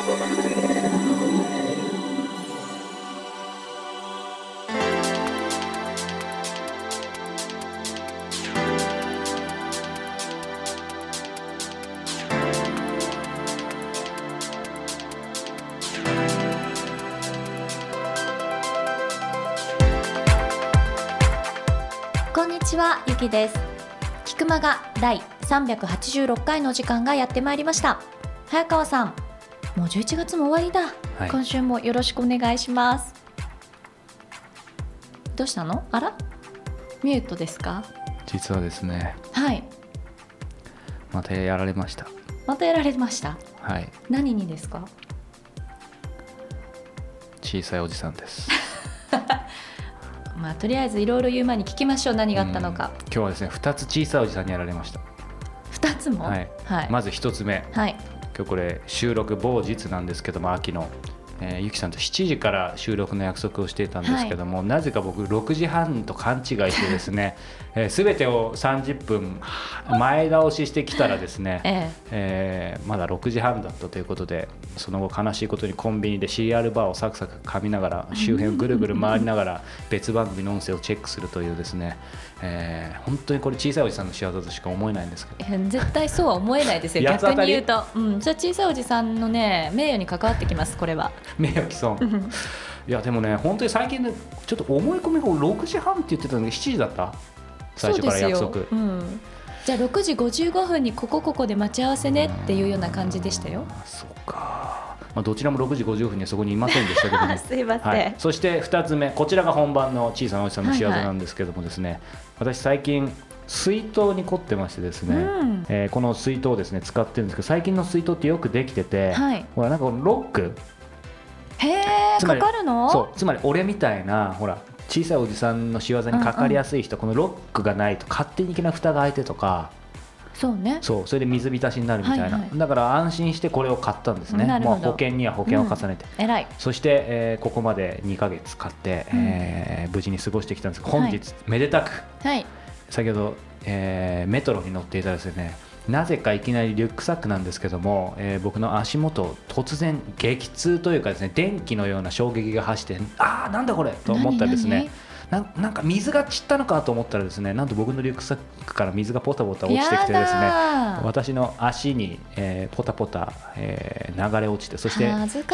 こんにちはゆきです。菊間が第386回の時間がやってまいりました。早川さんもう11月も終わりだ、はい。今週もよろしくお願いします。どうしたの？あら？ミュートですか？実はですね。はい。またやられました。またやられました？はい。何にですか？小さいおじさんです。まあとりあえずいろいろ言う前に聞きましょう。何があったのか。うん。今日はですね2つ小さいおじさんにやられました。二つも？はい。はい、まず1つ目。はい今日これ収録某日なんですけども秋の、えーゆきさんと7時から収録の約束をしていたんですけども、なぜか僕6時半と勘違いしてですね、えー、全てを30分前倒ししてきたらですね、ええ。ーまだ6時半だったということでその後悲しいことにコンビニでシリアルバーをサクサク噛みながら周辺をぐるぐる回りながら 別番組の音声をチェックするというですね、えー本当にこれ小さいおじさんの仕業としか思えないんですけど。え絶対そうは思えないですよ逆に言うと、うん、それは小さいおじさんのね名誉に関わってきますこれは名誉毀損いやでもね本当に最近ねちょっと思い込みが6時半って言ってたのに7時だった？最初から約束。そうん、じゃあ6時55分にここここで待ち合わせねっていうような感じでしたよ。あそうか、まあ、どちらも6時50分にはそこにいませんでしたけども。すいません、はい、そして2つ目。こちらが本番の小さなおじさんの仕業なんですけどもですね、私最近水筒に凝ってましてですね、うん。えーこの水筒をですね使ってるんですけど最近の水筒ってよくできてて、はい。ほらなんかロックへえかかるの？そうつまり俺みたいなほら小さいおじさんの仕業にかかりやすい人、このロックがないと勝手にいきな蓋が開いてとかそうね。そうそれで水浸しになるみたいな、はいはい。だから安心してこれを買ったんですね。なるほど。もう保険には保険を重ねて、偉い。そして、えーここまで2ヶ月買って、うん。えー無事に過ごしてきたんですが本日、はい。めでたくはい。先ほど、えーメトロに乗っていたらですねなぜかいきなりリュックサックなんですけども、えー僕の足元突然激痛というかですね電気のような衝撃が走ってああなんだこれと思ったらです何ねなんなんか水が散ったのかと思ったらですねなんと僕のリュックサックから水がポタポタ落ちてきてですね私の足に、えーポタポタ、えー流れ落ちてそして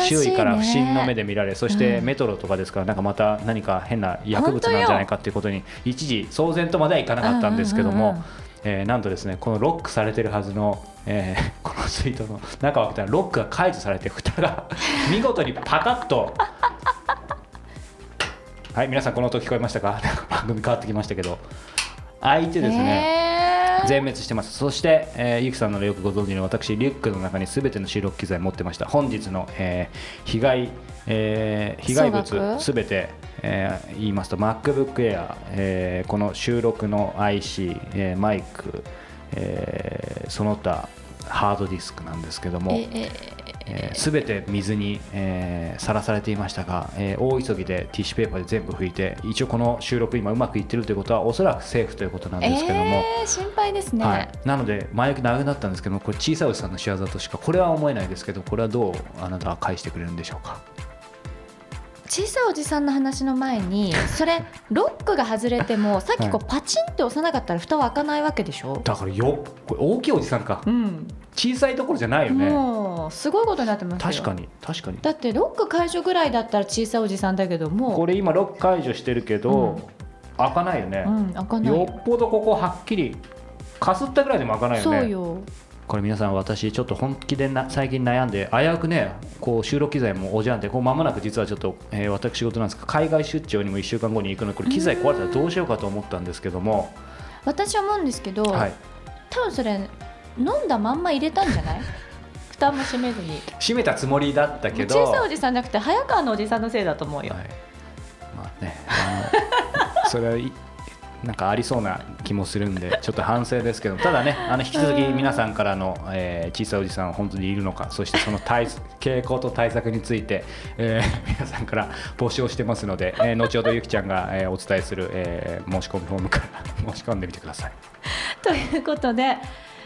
周囲から不審の目で見られそしてうん。メトロとかですからなんかまた何か変な薬物なんじゃないかっていうことに一時騒然とまではいかなかったんですけどもうんうんうんうんえーなんとですねこのロックされてるはずの、えー この水筒の中を開けたらロックが解除されて蓋が 見事にパカッと。はい皆さんこの音聞こえましたか？番組変わってきましたけど。開いてですね、全滅してます。そして、えーゆきさんならよくご存知の私リュックの中に全ての収録機材持ってました。本日の、えー被害、えー被害物すべて、えー言いますと MacBook Air、えーこの収録の IC、えーマイク、えーその他ハードディスクなんですけども、えええー、全て水にさら、えーされていましたが、えー大急ぎでティッシュペーパーで全部拭いて一応この収録今うまくいってるということはおそらくセーフということなんですけども、えー心配ですね、はい、なので前置き長くなったんですけどもこれ小さいおじさんの仕業としかこれは思えないですけどこれはどうあなたは返してくれるんでしょうか？小さいおじさんの話の前にそれロックが外れてもさっきこうパチンって押さなかったら蓋は開かないわけでしょ、だからよこれ大きいおじさんか。うん、小さいところじゃないよね。もうすごいことになってますよ。確かに確かに。だってロック解除ぐらいだったら小さいおじさんだけどもこれ今ロック解除してるけど、うん。開かないよね、うん開かない。よっぽどここはっきりかすったぐらいでも開かないよね。そうよこれ皆さん私ちょっと本気でな最近悩んで危うくねこう収録機材もおじゃんでこう間もなく実はちょっと、えー私事なんですが海外出張にも1週間後に行くのでこれ機材壊れたらどうしようかと思ったんですけども、私思うんですけど、はい、多分それ飲んだまんま入れたんじゃない？蓋も閉めずに。閉めたつもりだったけど。小さいおじさんじゃなくて早川のおじさんのせいだと思うよ、はい、まあね。それはいなんかありそうな気もするんでちょっと反省ですけどただねあの引き続き皆さんからの、えー小さいおじさんは本当にいるのかそしてその対傾向と対策について、えー 皆さんから募集をしてますので、えー後ほどゆきちゃんが、えーお伝えする、えー申し込みフォームから 申し込んでみてください。ということで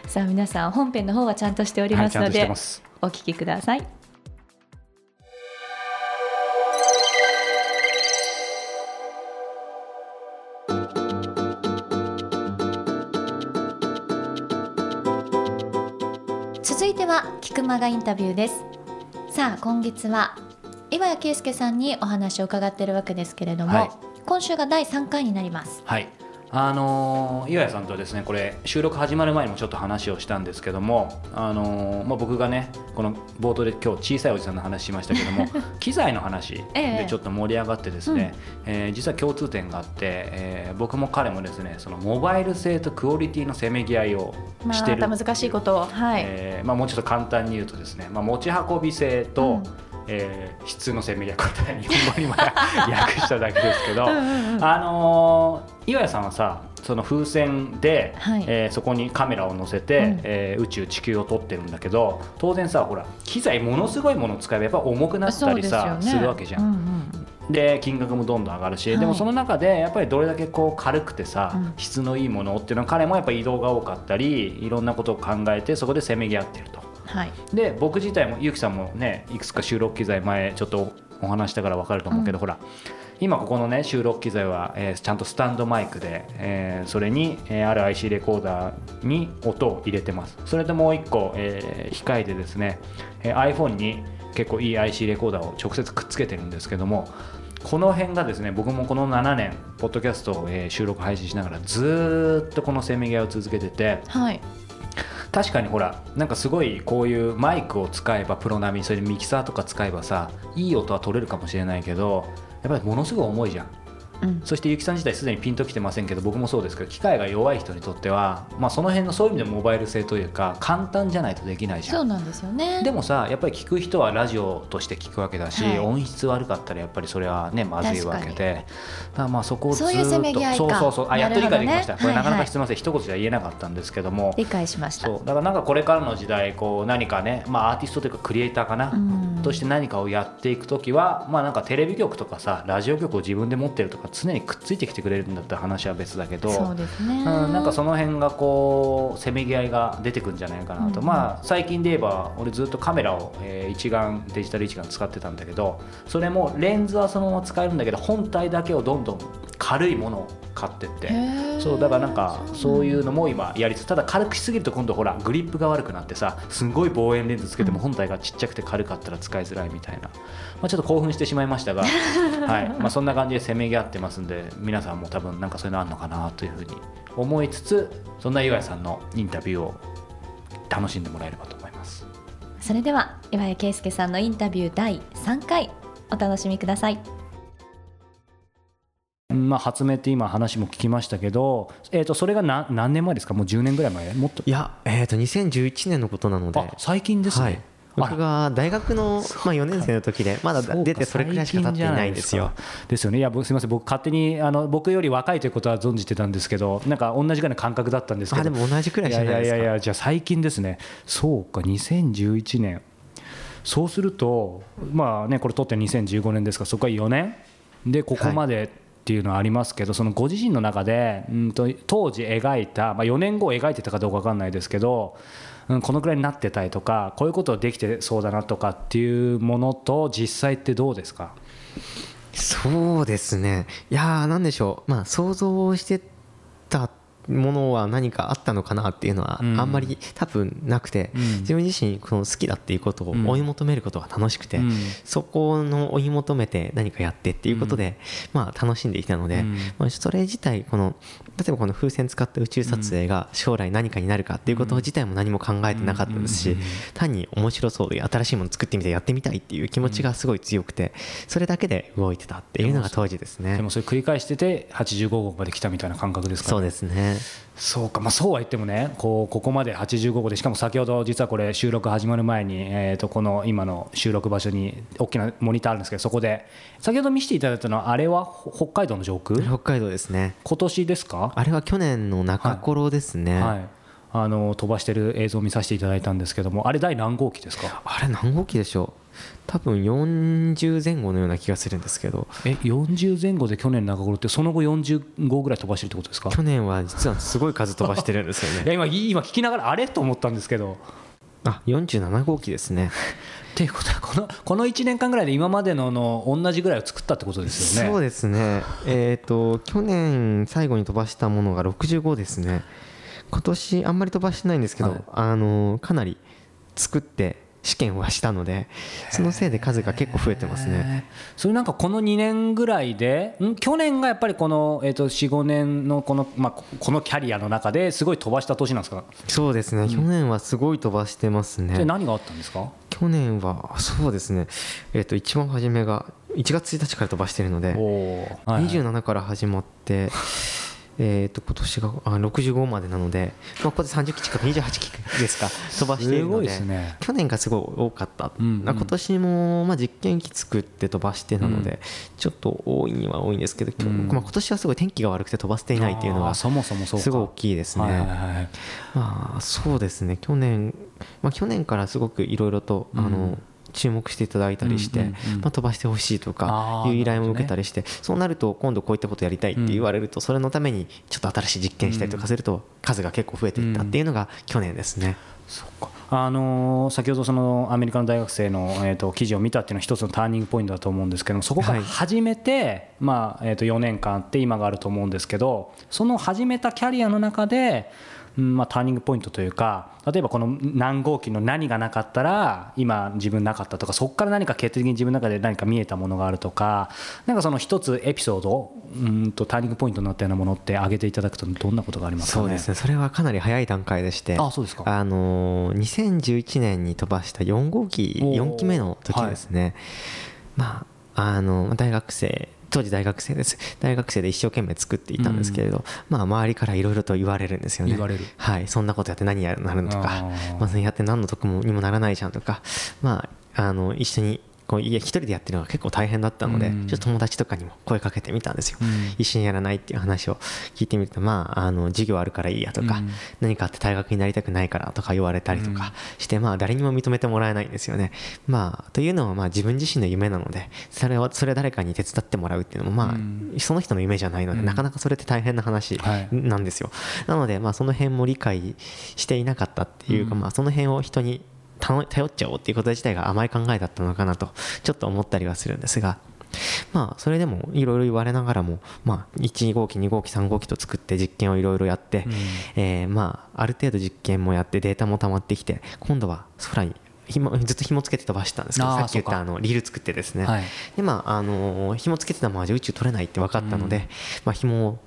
さあ皆さん本編の方はちゃんとしておりはい、ますので、ちゃんとしてます。お聞きくださいは菊間がインタビューです。さあ今月は岩谷圭介さんにお話を伺っているわけですけれども、はい。今週が第3回になります。はいあのー岩谷さんとですねこれ収録始まる前にもちょっと話をしたんですけども、あのーまあ、僕がねこの冒頭で今日小さいおじさんの話しましたけども 機材の話 ええ。でちょっと盛り上がってですね、えー実は共通点があって、えー僕も彼もですねそのモバイル性とクオリティのせめぎ合いをましてる。た難しいことを。はい、えーまあ、もうちょっと簡単に言うとですね、まあ、持ち運び性と、うんえー質のせめぎ合いこれ日本語にも訳しただけですけど、うんあのー岩谷さんはさその風船で、はい。えーそこにカメラを載せて、うん。えー宇宙地球を撮ってるんだけど当然さほら機材ものすごいものを使えばやっぱ重くなったりさす,、るわけじゃん。うんうん。で金額もどんどん上がるし、はい。でもその中でやっぱりどれだけこう軽くてさ、うん。質のいいものっていうのは彼もやっぱり移動が多かったりいろんなことを考えてそこでせめぎ合ってると。はい。で僕自体もゆきさんもねいくつか収録機材前ちょっとお話したから分かると思うけど、うん。ほら。今ここのね収録機材は、えーちゃんとスタンドマイクで、えーそれに、えーある IC レコーダーに音を入れてます。それともう一個、えー控えてですね、えー iPhone に結構いい IC レコーダーを直接くっつけてるんですけどもこの辺がですね僕もこの7年ポッドキャストを、えー収録配信しながらずーっとこのせめぎ合いを続けててはい確かにほらなんかすごいこういうマイクを使えばプロ並みそれでミキサーとか使えばさいい音は取れるかもしれないけどやっぱりものすごい重いじゃん。うん。そしてゆきさん自体すでにピンときてませんけど僕もそうですけど機械が弱い人にとっては、まあ、その辺のそういう意味でモバイル性というか簡単じゃないとできないじゃそうんなんですよね。でもさやっぱり聞く人はラジオとして聞くわけだし、はい。音質悪かったらやっぱりそれはねまずいわけで。だからまあそこをずっとそうそうそうあやっと理解できました、これなかなかすみません、一言じゃ言えなかったんですけども。理解しました。そう。だからなんかこれからの時代こう何かね、まあ、アーティストというかクリエイターかな、うん。として何かをやっていく時は、まあ、なんかテレビ局とかさラジオ局を自分で持ってるとか常にくっついてきてくれるんだったら話は別だけどそうですね。うん、なんかその辺がこうせめぎ合いが出てくるんじゃないかなと、うん。まあ最近で言えば俺ずっとカメラを、えー一眼デジタル一眼使ってたんだけどそれもレンズはそのまま使えるんだけど本体だけをどんどん軽いものを買ってって。そうだからなんかそういうのも今やりつつただ軽くしすぎると今度ほらグリップが悪くなってさすごい望遠レンズつけても本体がちっちゃくて軽かったら使いづらいみたいな、まあ、ちょっと興奮してしまいましたが、はい。まあ、そんな感じでせめぎ合ってますんで皆さんも多分なんかそういうのあるのかなというふうに思いつつそんな岩井さんのインタビューを楽しんでもらえればと思います。それでは岩井圭介さんのインタビュー第3回お楽しみください。まあ、発明って今話も聞きましたけど、えー、とそれが何何年前ですか？もう10年ぐらい前？もっと。いや、えー、と2011年のことなので、あ最近ですね、はい、僕が大学の、まあ、4年生の時でまだ出てそれくらいしか経っていないんですよ。ですよね。いや、僕すみません、僕勝手にあの僕より若いということは存じてたんですけど、なんか同じぐらいの感覚だったんですけど。あでも同じくらいじゃないですかいやいやいや、じゃあ最近ですね。そうか、2011年。そうすると、まあね、これ撮って2015年ですから、そこは4年でここまで。っていうのはありますけどそのご自身の中で、うん、と当時描いた、まあ、4年後描いてたかどうか分かんないですけど、うん、このくらいになってたりとかこういうことできてそうだなとかっていうものと実際ってどうですか？そうですね。いやー何でしょう。まあ想像してものは何かあったのかなっていうのはあうんんまり多分なくて、うん。自分自身この好きだっていうことを追い求めることが楽しくて、うん。そこの追い求めて何かやってっていうことで、まあ楽しんできたので、うん。まあ、それ自体この例えばこの風船使った宇宙撮影が将来何かになるかっていうこと自体も何も考えてなかったですし、単に面白そうで新しいもの作ってみてやってみたいっていう気持ちがすごい強くてそれだけで動いてたっていうのが当時ですね。でもそれ繰り返してて85号まで来たみたいな感覚ですか、ね、そうですねそうか、まあ、そうは言ってもねこうここまで85号でしかも先ほど実はこれ収録始まる前に、えー、とこの今の収録場所に大きなモニターあるんですけどそこで先ほど見せていただいたのはあれはほ北海道の上空？北海道ですね。今年ですか？あれは去年の中頃ですね、はいあの飛ばしてる映像を見させていただいたんですけどもあれ第何号機ですか？あれ何号機でしょう？多分40前後のような気がするんですけど。え40前後で去年中頃ってその後40号ぐらい飛ばしてるってことですか？去年は実はすごい数飛ばしてるんですよ いやね今今聞きながらあれと思ったんですけど。あ47号機ですね。っていうことはこのこの1年間ぐらいで今までのの同じぐらいを作ったってことですよね。そうですね。えっ、と去年最後に飛ばしたものが65ですね今年あんまり飛ばしてないんですけど、はい。あのかなり作って試験はしたのでそのせいで数が結構増えてますね。それなんかこの2年ぐらいでん？去年がやっぱりこの、えー、と45年のこの,、まあ、このキャリアの中ですごい飛ばした年なんですか？そうですね、去年はすごい飛ばしてますね。で何があったんですか？去年はそうですね、えー、と一番初めが1月1日から飛ばしてるので、おはい27から始まって、えー、と今年があ65までなので、まあ、ここで30期近く28期ですか 飛ばしているので去年がすごい多かった、うんうん。今年もまあ実験機作って飛ばしてなので、ちょっと多いには多いんですけど、まあ、今年はすごい天気が悪くて飛ばせていないっていうのがあーそもそもそうか。すごい大きいですね。まあそうですね。去年、まあ、去年からすごくいろいろと、うん。あの注目していただいたりして、まあ、飛ばしてほしいとかいう依頼も受けたりして、そうなると今度こういったことやりたいって言われると、それのためにちょっと新しい実験したりとかすると数が結構増えていったっていうのが去年ですね。そっか。あのー先ほどそのアメリカの大学生の、えー、と記事を見たっていうのは一つのターニングポイントだと思うんですけどそこからはい。始めて、まあえー、と4年間あって今があると思うんですけどその始めたキャリアの中で、うんまあ、ターニングポイントというか例えばこの何号機の何がなかったら今自分なかったとかそこから何か決定的に自分の中で何か見えたものがあるとかなんかその一つエピソードうんとターニングポイントになったようなものって挙げていただくとどんなことがありますかね？そうですね。それはかなり早い段階でしてあそうですか。あのー2011年に飛ばした4号機おー。4期目の時ですね、まああの大学生当時大学生です。大学生で一生懸命作っていたんですけれど、まあ周りからいろいろと言われるんですよね。はい。そんなことやって何やるなるのとか。まあやって何の得もにもならないじゃんとか。まああの一緒にこういや一人でやってるのが結構大変だったので、うん。ちょっと友達とかにも声かけてみたんですよ、うん。一緒にやらないっていう話を聞いてみるとまああの授業あるからいいやとか、うん。何かあって大学になりたくないからとか言われたりとかして、まあ誰にも認めてもらえないんですよね。まあというのはまあ自分自身の夢なのでそれをそれを誰かに手伝ってもらうっていうのもまあ、うん。その人の夢じゃないので、うん。なかなかそれって大変な話はい。なんですよ。なのでまあその辺も理解していなかったっていうか、うん。まあその辺を人に頼頼っちゃおうっていうこと自体が甘い考えだったのかなとちょっと思ったりはするんですが。まあそれでもいろいろ言われながらも、まあ、1号機2号機3号機と作って実験をいろいろやって、うん。えーまあある程度実験もやってデータも溜まってきて今度は空に紐ずっと紐つけて飛ばしてたんですけどさっき言ったあのリール作ってですね、はい。でまああのー紐つけてたままじゃ宇宙取れないって分かったので、まあ紐を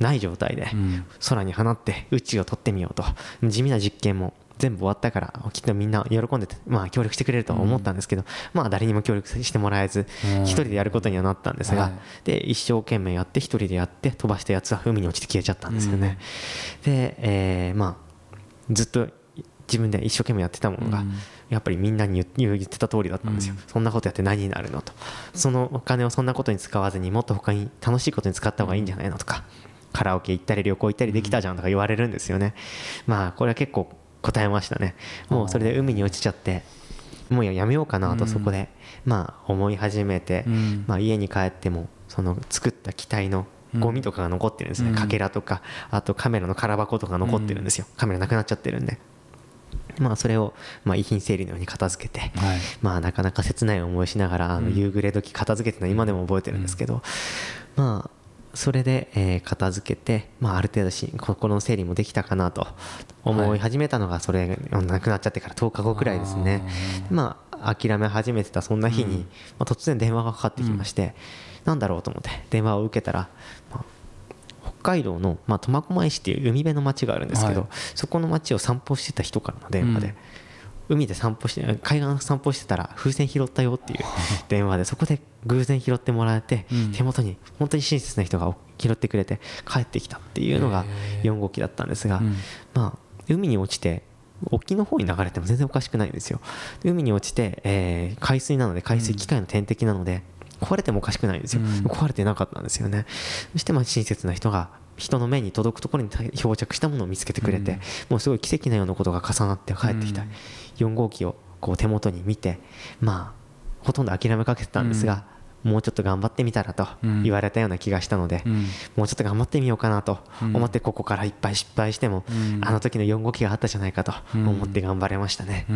ない状態でうん。空に放って宇宙を取ってみようと。地味な実験も全部終わったからきっとみんな喜んでて、まあ、協力してくれるとは思ったんですけど、まあ誰にも協力してもらえずうん。一人でやることにはなったんですが、はい。で一生懸命やって一人でやって飛ばしたやつは海に落ちて消えちゃったんですよね、で、えーまあずっと自分で一生懸命やってたものが、うん。やっぱりみんなに言言ってた通りだったんですよ、うん。そんなことやって何になるのと。そのお金をそんなことに使わずにもっと他に楽しいことに使った方がいいんじゃないのとかカラオケ行ったり旅行行ったりできたじゃんとか言われるんですよね。まあこれは結構答えましたね。もうそれで海に落ちちゃってもうやめようかなとそこでまあ思い始めて、うん。まあ、家に帰ってもその作った機体のゴミとかが残ってるんですね、うん。かけらとかあとカメラの空箱とか残ってるんですよ、カメラなくなっちゃってるんで。まあそれをまあ遺品整理のように片付けて、はい。まあなかなか切ない思いしながらあの夕暮れ時片付けてるのは今でも覚えてるんですけど、まあそれでえー片付けて、まあ、ある程度し心の整理もできたかなと思い始めたのがそれがなくなっちゃってから10日後くらいですね。まあ諦め始めてたそんな日に、まあ、突然電話がかかってきまして、なんだろうと思って電話を受けたら、まあ北海道の、まあ、苫小牧市っていう海辺の町があるんですけど、はい。そこの町を散歩してた人からの電話で、うん海で散歩して海岸散歩してたら風船拾ったよっていう 電話でそこで偶然拾ってもらえて、うん。手元に本当に親切な人が拾ってくれて帰ってきたっていうのがへー。4号機だったんですが、うん。まあ海に落ちて沖の方に流れても全然おかしくないんですよ。で海に落ちて、えー海水なので海水機械の天敵なので、壊れてもおかしくないんですよ、うん。壊れてなかったんですよね。そしてまあ親切な人が人の目に届くところに漂着したものを見つけてくれて、うん。もうすごい奇跡のようなことが重なって帰ってきた、うん4号機をこう手元に見てまあほとんど諦めかけてたんですが、もうちょっと頑張ってみたらとうん。言われたような気がしたので、うん。もうちょっと頑張ってみようかなとうん。思ってここからいっぱい失敗しても、うん。あの時の4号機があったじゃないかと思って頑張れましたね。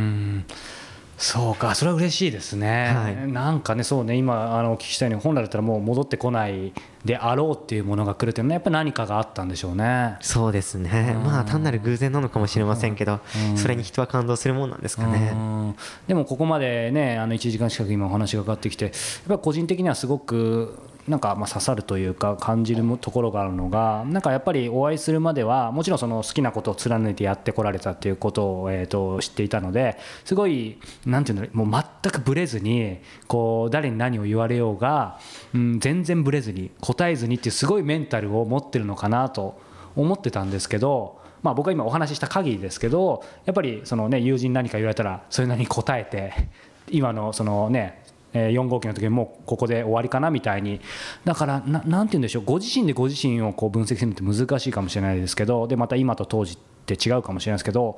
うんそうかそれは嬉しいですね、はい。なんかねそうね今あのお聞きしたように本来だったらもう戻ってこないであろうっていうものが来るっていうのはやっぱり何かがあったんでしょうね。そうですね。うん。まあ単なる偶然なのかもしれませんけどうん。それに人は感動するもんなんですかね。うん。でもここまでねあの1時間近く今お話がかかってきてやっぱり個人的にはすごくなんかま刺さるというか感じるところがあるのがなんかやっぱりお会いするまではもちろんその好きなことを貫いてやってこられたっていうことをえと知っていたのですごいなんていうんだろうもう全くぶれずにこう誰に何を言われようが、うん、全然ぶれずに答えずにっていうすごいメンタルを持ってるのかなと思ってたんですけどまあ、僕が今お話しした限りですけどやっぱりその、ね、友人何か言われたらそれなりに答えて今のその、ねえー4号機の時にもうここで終わりかなみたいに。だからななんて言うんでしょう。ご自身でご自身をこう分析するのって難しいかもしれないですけどでまた今と当時って違うかもしれないですけど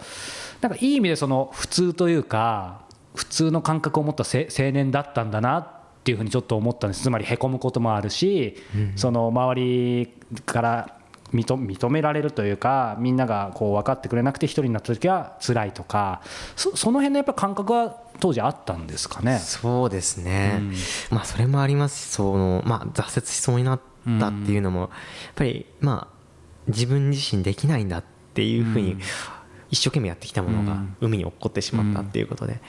なんかいい意味でその普通というか普通の感覚を持ったせ青年だったんだなっていうふうにちょっと思ったんです。つまりへこむこともあるし、その周りから認認められるというかみんながこう分かってくれなくて一人になった時は辛いとかそその辺のやっぱ感覚は当時あったんですかね？そうですね、うん。まあそれもありますしその、まあ、挫折しそうになったっていうのも、やっぱりまあ自分自身できないんだっていうふうにうん一生懸命やってきたものがうん。海に落っこってしまったっていうことで、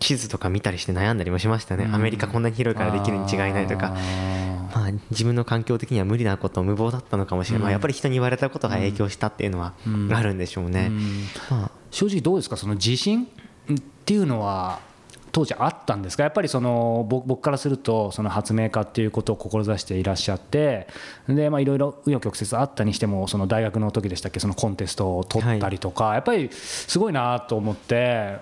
地図とか見たりして悩んだりもしましたね、うん。アメリカこんなに広いからできるに違いないとか。まあ、自分の環境的には無理なこと無謀だったのかもしれない、まあ、やっぱり人に言われたことが影響したっていうのはうん。あるんでしょうね、うん。まあ、正直どうですか？その自信っていうのは当時あったんですかやっぱりその僕僕からするとその発明家っていうことを志していらっしゃってでまあいろいろ紆余曲折あったにしてもその大学の時でしたっけそのコンテストを取ったりとか、やっぱりすごいなと思って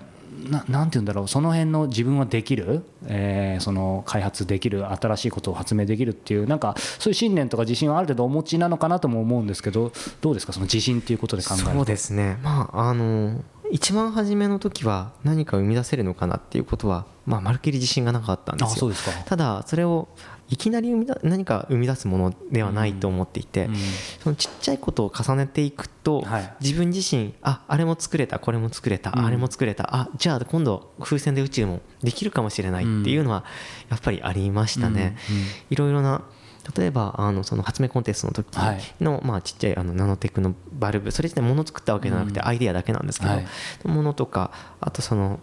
ななんて言うんだろうその辺の自分はできる、えーその開発できる新しいことを発明できるっていうなんかそういう信念とか自信はある程度お持ちなのかなとも思うんですけどどうですかその自信っていうことで考えると。そうですね。まああの一番初めの時は何か生み出せるのかなっていうことは、まあ、まるっきり自信がなかったんですよ。あそうですか。ただそれをいきなり生みだ何か生み出すものではないと思っていて、うん。そのちっちゃいことを重ねていくと、はい。自分自身ああれも作れたこれも作れた、うん。あれも作れたあじゃあ今度風船で宇宙もできるかもしれないっていうのはやっぱりありましたね。いろいろな例えばあのその発明コンテストの時はい。の、まあ、ちっちゃいあのナノテクのバルブそれ自体物を作ったわけじゃなくてうん。アイデアだけなんですけど、はい。ものとかあとその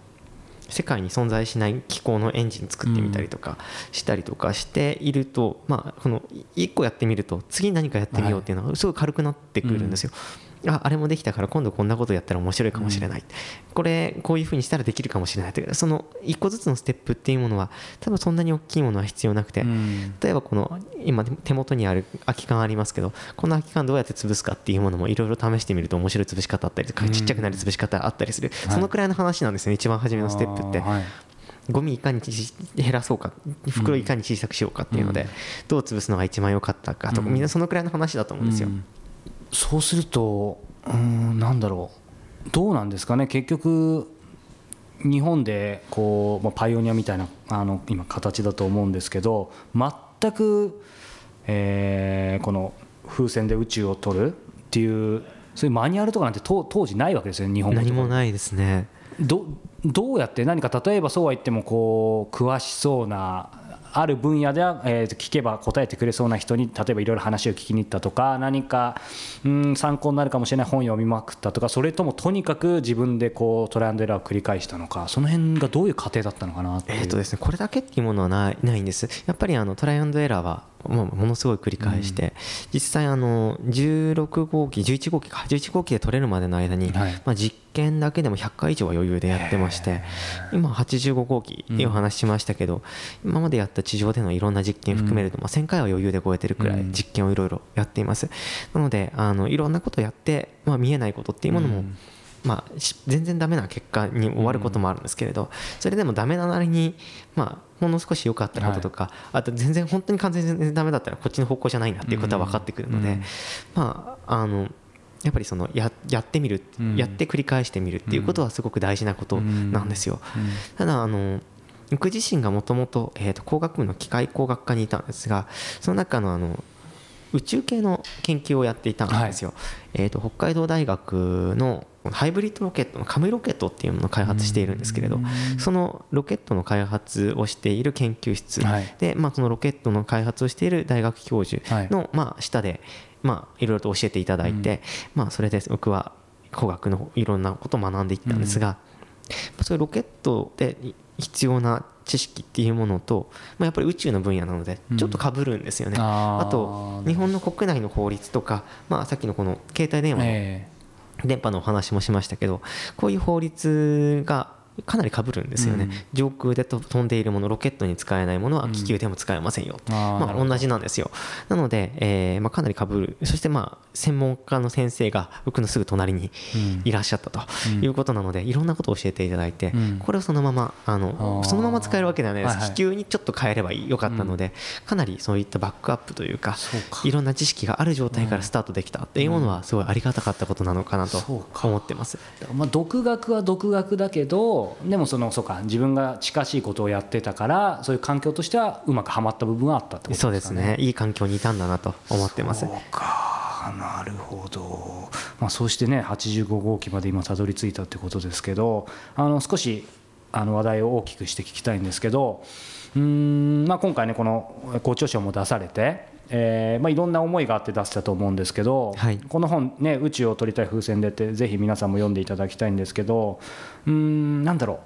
世界に存在しない気候のエンジン作ってみたりとかしたりとかしていると、まあ、この1個やってみると次何かやってみようっていうのがすごい軽くなってくるんですよ。ああれもできたから今度こんなことやったら面白いかもしれない、これこういうふうにしたらできるかもしれないというその1個ずつのステップっていうものは多分そんなに大きいものは必要なくて、うん。例えばこの今手元にある空き缶ありますけどこの空き缶どうやって潰すかっていうものもいろいろ試してみると面白い潰し方あったりとかうん。ちっちゃくなる潰し方あったりする、はい。そのくらいの話なんですね。一番初めのステップって。ゴミいかにち減らそうか袋いかに小さくしようかっていうので、うん。どう潰すのが一番良かったかとか、うん。みんなそのくらいの話だと思うんですよ、うんそうするとうーんなんだろう。どうなんですかね。結局日本でこう、まあ、パイオニアみたいなあの今形だと思うんですけど全く、えーこの風船で宇宙を取るっていうそういうマニュアルとかなんて当当時ないわけですよね日本何もないですね。どどうやって何か例えばそうは言ってもこう詳しそうなある分野では、えー聞けば答えてくれそうな人に例えばいろいろ話を聞きに行ったとか何かうん参考になるかもしれない本を読みまくったとかそれともとにかく自分でこうトライアンドエラーを繰り返したのかその辺がどういう過程だったのかなえーとですね、これだけっていうものはないないんです。やっぱりあのトライアンドエラーはものすごい繰り返して、実際あの16号機11号機か。11号機で取れるまでの間に、はい。まあ、実験だけでも100回以上は余裕でやってまして今85号機っていうお話しましたけど、今までやった地上でのいろんな実験含めると、まあ、1000回は余裕で超えてるくらいうん。実験をいろいろやっています。なのであのいろんなことやって、まあ、見えないことっていうものも、うんまあ、し全然ダメな結果に終わることもあるんですけれど、それでもダメななりに、まあ、ほんの少し良かったこととか、あと全然本当に完全にダメだったらこっちの方向じゃないなっていうことは分かってくるので、うん。まああのやっぱりそのややってみる、うん。やって繰り返してみるっていうことはすごく大事なことなんですよ。うん。ただあの僕自身がもともと工学部の機械工学科にいたんですがその中のあの宇宙系の研究をやっていたんですよ、えー、と北海道大学のハイブリッドロケットのカムロケットっていうものを開発しているんですけれどそのロケットの開発をしている研究室、はい。で、まあ、そのロケットの開発をしている大学教授の、まあ、下で、まあ、いろいろと教えていただいて、まあ、それで僕は工学のいろんなことを学んでいったんですが、そういうロケットで必要な知識っていうものと、まあ、やっぱり宇宙の分野なのでちょっとかぶるんですよね、あー。あと日本の国内の法律とか、まあ、さっきのこの携帯電話のえ電波のお話もしましたけどこういう法律がかなり被るんですよね、うん。上空でと飛んでいるものロケットに使えないものは気球でも使えませんよ、あーなまあ、同じなんですよ。なので、えーまあ、かなり被る。そしてまあ専門家の先生が僕のすぐ隣にうん。いらっしゃったとうん。いうことなので、いろんなことを教えていただいて、うん。これをそのままあのそのまま使えるわけではないです、はいはい。気球にちょっと変えればよかったので、かなりそういったバックアップというかいろんな知識がある状態からスタートできたっていうものはすごいありがたかったことなのかなと思ってます。まあ、独学は独学だけどでもそのそうか自分が近しいことをやってたからそういう環境としてはうまくはまった部分はあったってことですかそうですね。いい環境にいたんだなと思ってます。そうかなるほど、まあ、そうしてね85号機まで今たどり着いたってことですけどあの少しあの話題を大きくして聞きたいんですけどうーん、まあ、今回ねこの校長賞も出されて、えーまあ、いろんな思いがあって出せたと思うんですけど、はい。この本ね「宇宙を撮りたい風船で」ってぜひ皆さんも読んでいただきたいんですけどうーんなんだろう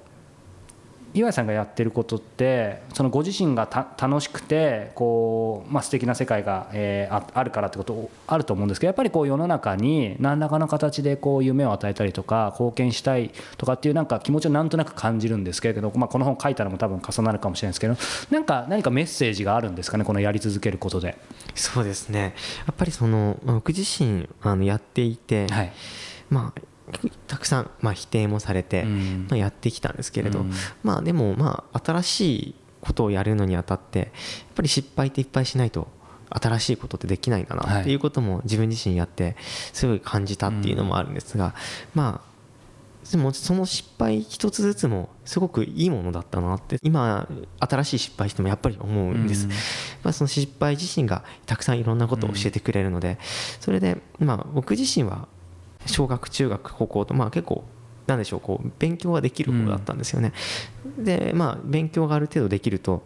岩井さんがやってることってそのご自身がた楽しくてこう、まあ素敵な世界が、えーああるからってことあると思うんですけどやっぱりこう世の中に何らかの形でこう夢を与えたりとか貢献したいとかっていうなんか気持ちをなんとなく感じるんですけれど、まあ、この本書いたのも多分重なるかもしれないですけどなんか何かメッセージがあるんですかねこのやり続けることで。そうですねやっぱりその、まあ、僕自身あのやっていて、はいまあたくさん、まあ、否定もされて、うん。まあ、やってきたんですけれど、うん。まあでもまあ新しいことをやるのにあたってやっぱり失敗っていっぱいしないと新しいことってできないんだなっていうことも自分自身やってすごい感じたっていうのもあるんですが、まあでもその失敗一つずつもすごくいいものだったなって今新しい失敗してもやっぱり思うんです、うん。まあ、その失敗自身がたくさんいろんなことを教えてくれるのでそれでまあ僕自身は小学中学高校とまあ結構なんでしょうこう勉強ができる方だったんですよね、でまあ勉強がある程度できると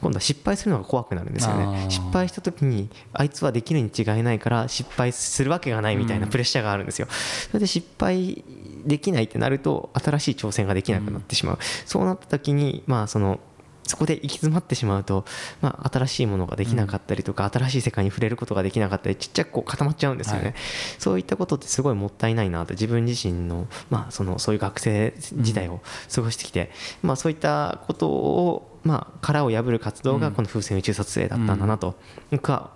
今度は失敗するのが怖くなるんですよね。失敗した時にあいつはできるに違いないから失敗するわけがないみたいなプレッシャーがあるんですよ。それで失敗できないってなると新しい挑戦ができなくなってしまう、そうなった時にまあそのそこで行き詰まってしまうと、まあ、新しいものができなかったりとか、新しい世界に触れることができなかったりちっちゃくこう固まっちゃうんですよね、はい。そういったことってすごいもったいないなと自分自身の,、まあ、そのそういう学生時代を過ごしてきて、まあ、そういったことを、まあ、殻を破る活動がこの風船宇宙撮影だったんだなと僕は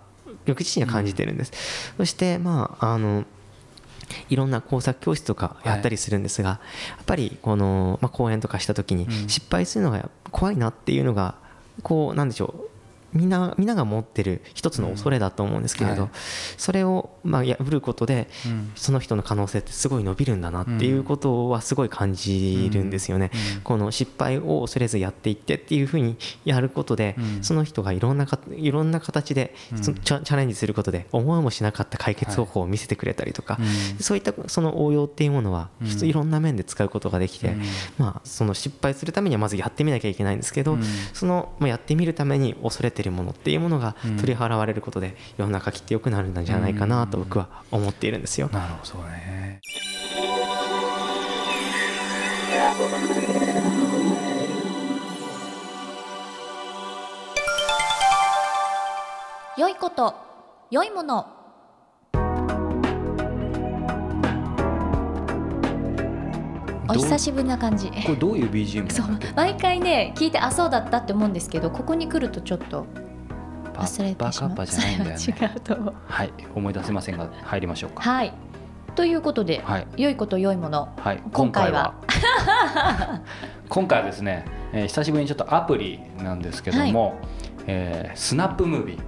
僕自身は感じてるんです、そしてまああのいろんな工作教室とかやったりするんですが、やっぱりこの、まあ、講演とかした時にうん。失敗するのが怖いなっていうのがこうなんでしょう。みんなみんなが持ってる一つの恐れだと思うんですけれど、はいそれをまあ破ることでうん。その人の可能性ってすごい伸びるんだなっていうことはすごい感じるんですよね。うん。この失敗を恐れずやっていってっていうふうにやることで、うん。その人がいろんなかいろんな形でチャレンジすることで思いもしなかった解決方法を見せてくれたりとか、うん。そういったその応用っていうものはいろんな面で使うことができて、うん。まあ、その失敗するためにはまずやってみなきゃいけないんですけど、うん。そのまあやってみるために恐れてるものっていうものがうん取り払われることで世の中きっと良くなるんじゃないかなと僕は思っているんですよ。なるほどね。良いこと良いものお久しぶりな感じ。これどういう BGM そう毎回ね聞いてあそうだったって思うんですけどここに来るとちょっとパ忘れてしまう。パカッパじゃないんだよね。違うと思う。はい思い出せませんが入りましょうか。はい。ということで、はい。良いこと良いものはい。今回は。今回は。ですね、えー久しぶりにちょっとアプリなんですけども、えースナップムービー。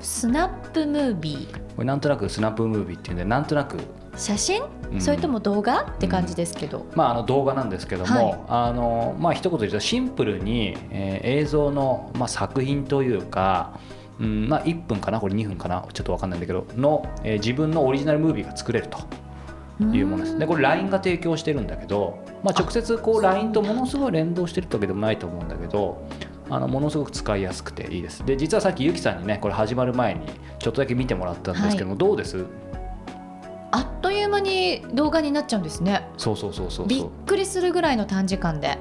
スナップムービー。これなんとなくスナップムービーっていうんでなんとなく写真、うん。それとも動画？って感じですけど、まあ、あの動画なんですけども、あのまあ一言で言うとシンプルに、えー映像の、まあ、作品というか、うんまあ、1分かな？これ2分かな？ちょっと分かんないんだけどの、えー自分のオリジナルムービーが作れるというものです。でこれ LINE が提供してるんだけど、まあ、直接こう LINE とものすごい連動してるってわけでもないと思うんだけどあのものすごく使いやすくていいです。で実はさっきゆきさんにねこれ始まる前にちょっとだけ見てもらったんですけども、どうです？いう間に動画になっちゃうんですね。そうそうそうそうびっくりするぐらいの短時間で。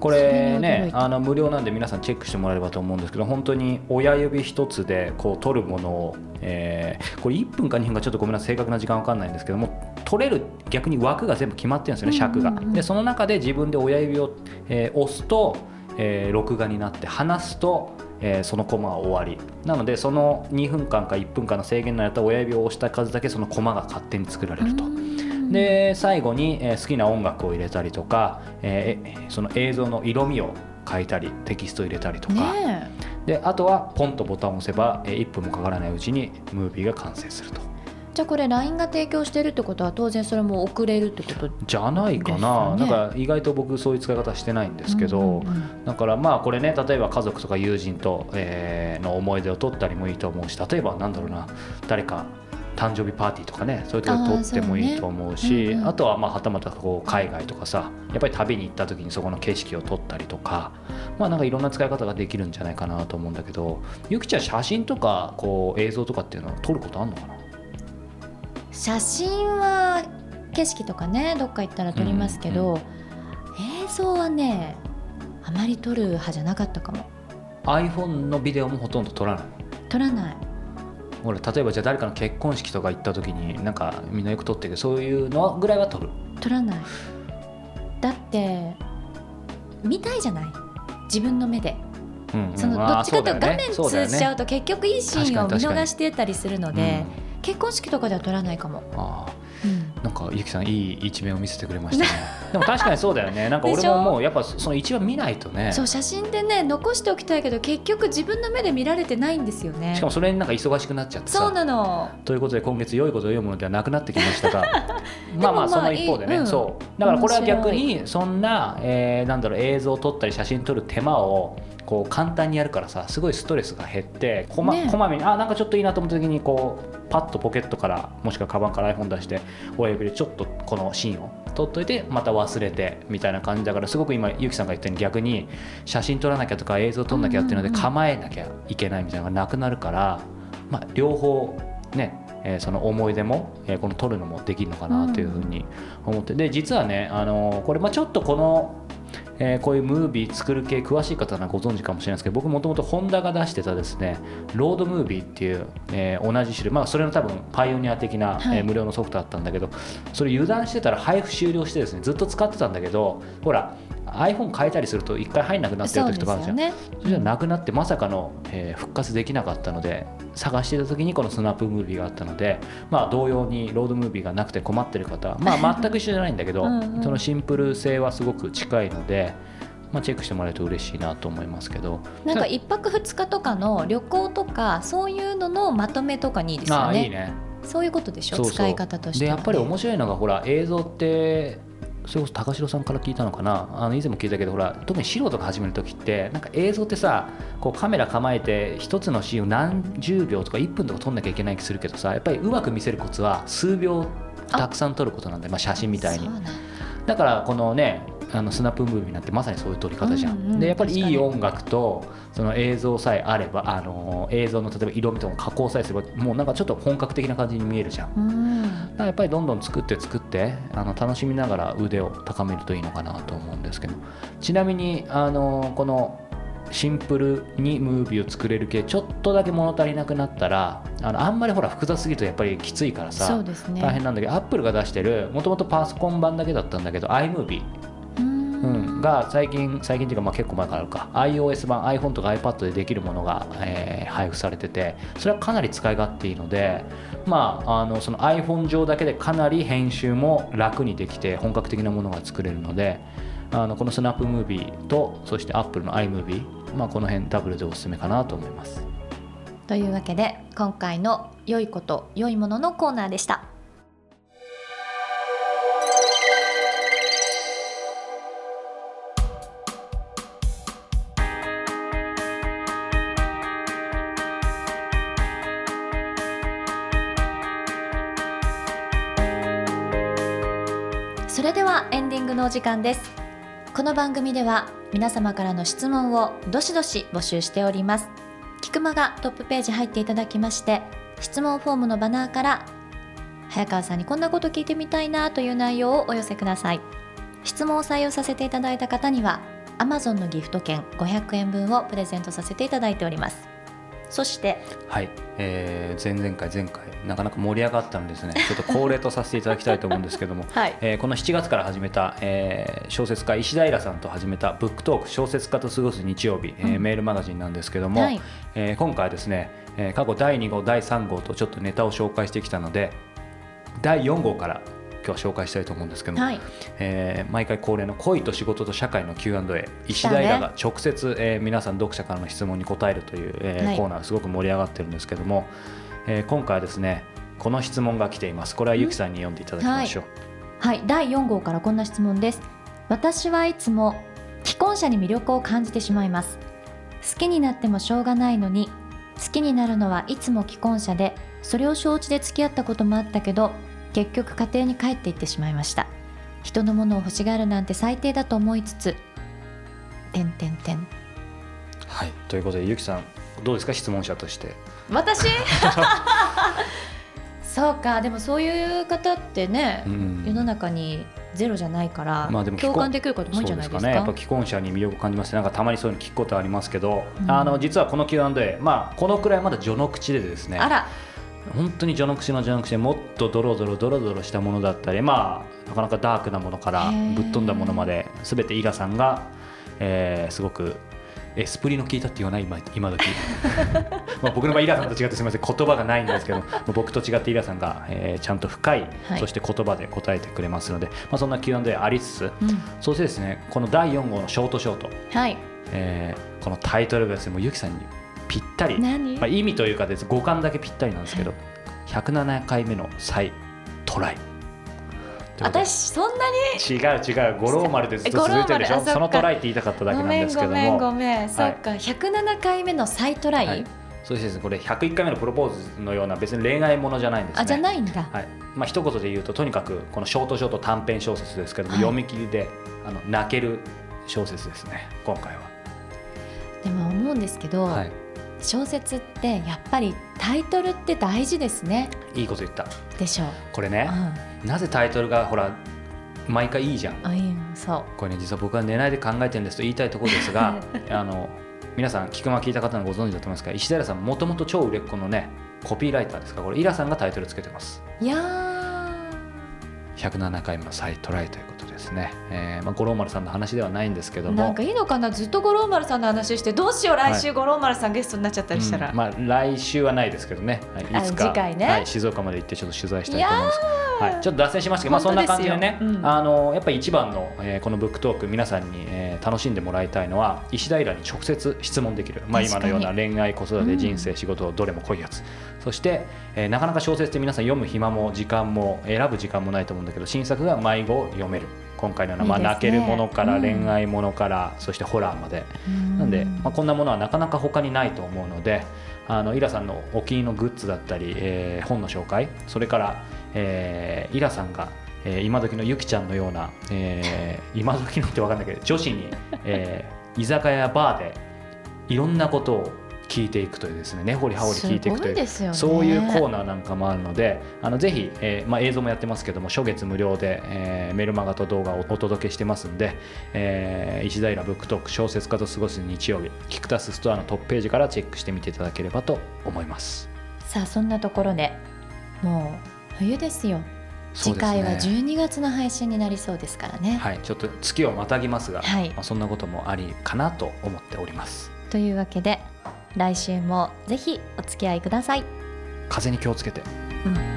これねあの無料なんで皆さんチェックしてもらえればと思うんですけど本当に親指一つでこう取るものを、えーこれ1分か2分かちょっとごめんなさい。正確な時間わかんないんですけども取れる逆に枠が全部決まってるんですよね尺が。でその中で自分で親指を、えー押すと、えー録画になって離すと、えーそのコマは終わり。なのでその2分間か1分間の制限のやった親指を押した数だけそのコマが勝手に作られると。で最後に、えー好きな音楽を入れたりとか、えーえその映像の色味を変えたりテキストを入れたりとか、ねであとはポンとボタンを押せば、えー1分もかからないうちにムービーが完成すると。えじゃあこれ LINE が提供してるってことは当然それも送れるってこと？じゃないかな,、ね。なんか意外と僕そういう使い方してないんですけど、だからまあこれね例えば家族とか友人と、えーの思い出を撮ったりもいいと思うし例えばなんだろうな誰か誕生日パーティーとかねそういうとこ撮ってもいいと思うしね。うんうんあとはまあはたまたこう海外とかさやっぱり旅に行った時にそこの景色を撮ったりとかまあなんかいろんな使い方ができるんじゃないかなと思うんだけどゆきちゃん写真とかこう映像とかっていうのは撮ることあるのかな？写真は景色とかねどっか行ったら撮りますけど、うん映像はねあまり撮る派じゃなかったかも。iPhone のビデオもほとんど撮らない。撮らない。ほら例えばじゃあ誰かの結婚式とか行った時になんかみんなよく撮ってるけどそういうのぐらいは撮る。撮らない。だって見たいじゃない？自分の目で。うんうん。そのどっちかというと画面通じちゃうと結局いいシーンを見逃してたりするので、結婚式とかでは撮らないかも、ああうん。なんかゆきさんいい一面を見せてくれましたね。でも確かにそうだよね。なんか俺ももうやっぱその一番見ないとね。そう写真でね残しておきたいけど結局自分の目で見られてないんですよね。しかもそれになんか忙しくなっちゃってさ。そうなの。ということで今月良いことを言うものではなくなってきましたが。まあままああその一方でね、いいうん。そう。だからこれは逆面にそんな、えーなんだろう映像を撮ったり写真撮る手間をこう簡単にやるからさすごいストレスが減ってこま,、ね。こまめにあなんかちょっといいなと思った時にこうパッとポケットからもしくはカバンから iPhone 出して親指でちょっとこのシーンを撮っといてまた忘れてみたいな感じだからすごく今ゆきさんが言ったように逆に写真撮らなきゃとか映像撮らなきゃっていうので構えなきゃいけないみたいなのがなくなるから、まあ、両方ねえーその思い出も、えーこの撮るのもできるのかなというふうに思って、で実はね、あのーこれ、まあ、ちょっとこの、えーこういうムービー作る系詳しい方ならご存知かもしれないですけど僕もともとホンダが出してたですねロードムービーっていう、えー同じ種類、まあ、それの多分パイオニア的な、はい。えー無料のソフトだったんだけどそれ油断してたら配布終了してですねずっと使ってたんだけどほら iPhone 変えたりすると一回入んなくなってる時とかあるじゃん。それじゃなくなってまさかの、えー復活できなかったので探してた時にこのスナップムービーがあったのでまあ同様にロードムービーがなくて困ってる方 まあ全く一緒じゃないんだけどうんうん。そのシンプル性はすごく近いので、まあ、チェックしてもらえると嬉しいなと思いますけど。なんか一泊二日とかの旅行とかそういうののまとめとかにいいですあよね。あいいね。そういうことでしょ？そう。使い方としては、ね、でやっぱり面白いのがほら映像ってそれこそ高城さんから聞いたのかな？あの以前も聞いたけどほら特に素人が始める時ってなんか映像ってさこうカメラ構えて一つのシーンを何十秒とか1分とか撮んなきゃいけない気するけどさやっぱりうまく見せるコツは数秒たくさん撮ることなんでまあ、写真みたいに。だからこのねあのスナップムービーなんてまさにそういう撮り方じゃん、うんうんでやっぱりいい音楽とその映像さえあればあの映像の例えば色味とか加工さえすればもうなんかちょっと本格的な感じに見えるじゃん。うん。だからやっぱりどんどん作って作ってあの楽しみながら腕を高めるといいのかなと思うんですけど。ちなみにあのこのシンプルにムービーを作れる系ちょっとだけ物足りなくなったらあのあんまりほら複雑すぎるとやっぱりきついからさね。大変なんだけどアップルが出してるもともとパソコン版だけだったんだけど iMovie が最近最近っていうかまあ結構前からあるか iOS 版 iPhone とか iPad でできるものが、えー配布されててそれはかなり使い勝手いいので、まあ、あのその iPhone 上だけでかなり編集も楽にできて本格的なものが作れるのであのこのスナップムービーとそして Apple の iMovie、まあ、この辺ダブルでおすすめかなと思います。というわけで今回の「良いこと良いもの」のコーナーでしたのお時間です。この番組では皆様からの質問をどしどし募集しております。菊間がトップページ入っていただきまして質問フォームのバナーから早川さんにこんなこと聞いてみたいなという内容をお寄せください。質問を採用させていただいた方には Amazon のギフト券500円分をプレゼントさせていただいております。そしてはい、えー前々回前回なかなか盛り上がったのでですね。ちょっと恒例とさせていただきたいと思うんですけども。はい。えーこの7月から始めた、えー小説家石平さんと始めたブックトーク小説家と過ごす日曜日、えーうん。メールマガジンなんですけども、はい。えー今回はですね、えー過去第2号第3号とちょっとネタを紹介してきたので第4号から今日は紹介したいと思うんですけども、はい。えー毎回恒例の恋と仕事と社会の Q&A 石平が直接、えー皆さん読者からの質問に答えるという、えーはい。コーナーすごく盛り上がってるんですけども、えー今回はですねこの質問が来ています。これはゆきさんに読んでいただきましょう、はい、第4号からこんな質問です。私はいつも既婚者に魅力を感じてしまいます。好きになってもしょうがないのに好きになるのはいつも既婚者でそれを承知で付き合ったこともあったけど結局家庭に帰っていってしまいました。人のものを欲しがるなんて最低だと思いつつはい、ということでゆきさんどうですか？質問者として。私？そうか。でもそういう方ってね、うん。世の中にゼロじゃないから、まあでも共感できる方も多いんじゃないですか？ね。やっぱ既婚者に魅力を感じますなんかたまにそういうの聞くことありますけど、うん。あの実はこの Q&A まあこのくらいまだ序の口でですね。あら本当に序の口の序の口でもっとドロドロドロドロしたものだったりまあなかなかダークなものからぶっ飛んだものまで全てイラさんが、えーすごくエスプリの効いたって言わない？今今時。まあ僕の場合イラさんと違ってすみません。言葉がないんですけど僕と違ってイラさんが、えーちゃんと深い、はい。そして言葉で答えてくれますので、まあ、そんな Q&A ありつつうん。そしてですねこの第4号のショートショート、はい。えーこのタイトルがですねもうゆきさんにぴったり。何、まあ、意味というかです五感だけぴったりなんですけど、107回目の再トライ。私そんなに？違う違う五郎丸でずっと続いてるでしょ？そのトライって言いたかっただけなんですけどごめんごもめん、そっか107回目の再トライ、はい。そしてですねこれ101回目のプロポーズのような別に恋愛ものじゃないんですね。あじゃないんだ、はい。まあ一言で言うととにかくこのショートショート短編小説ですけども、はい。読み切りであの泣ける小説ですね今回は、でも思うんですけど、はい、小説ってやっぱりタイトルって大事ですね。いいこと言った。でしょう、これね、うん、なぜタイトルがほら毎回いいじゃん。あいいそう。これね実は僕は寝ないで考えてるんですと言いたいところですが あの皆さん聞くま聞いた方のご存知だと思いますが石平さんもともと超売れっ子のねコピーライターですか？らこれイラさんがタイトルつけてます。いやー107回目の再トライということですね、えーまあ、五郎丸さんの話ではないんですけども。なんかいいのかなずっと五郎丸さんの話してどうしよう来週五郎丸さんゲストになっちゃったりしたら、うんまあ、来週はないですけどね、はい、いつかあ次回ね。はい、静岡まで行ってちょっと取材したいと思いますはい、ちょっと脱線しましたけど、まあ、そんな感じでね、うん。あのやっぱり一番の、えーこのブックトーク皆さんに、えー楽しんでもらいたいのは石平に直接質問できる、まあ、今のような恋愛子育てうん。人生、仕事どれも濃いやつそして、えーなかなか小説って皆さん読む暇も時間も選ぶ時間もないと思うんだけど新作が迷子読める。今回のような、まあ、泣けるものからうん。恋愛ものから、そしてホラーまで。うん。なんで、まあ、こんなものはなかなか他にないと思うのであのイラさんのお気に入りのグッズだったり、えー本の紹介それから、えーイラさんが、えー今時のゆきちゃんのような、えー今時のって分かんないけど女子に、えー居酒屋やバーでいろんなことを聞いていくというですね根掘り葉掘り聞いていくというね。そういうコーナーなんかもあるのであのぜひ、えーまあ、映像もやってますけども初月無料で、えーメルマガと動画をお届けしてますんで、えー石平ブックトーク小説家と過ごす日曜日キクタスストアのトップページからチェックしてみていただければと思います。さあそんなところでもう冬ですよ。次回は12月の配信になりそうですからね、はい、ちょっと月をまたぎますが、はい。まあ、そんなこともありかなと思っております。というわけで来週もぜひお付き合いください、風に気をつけて。うん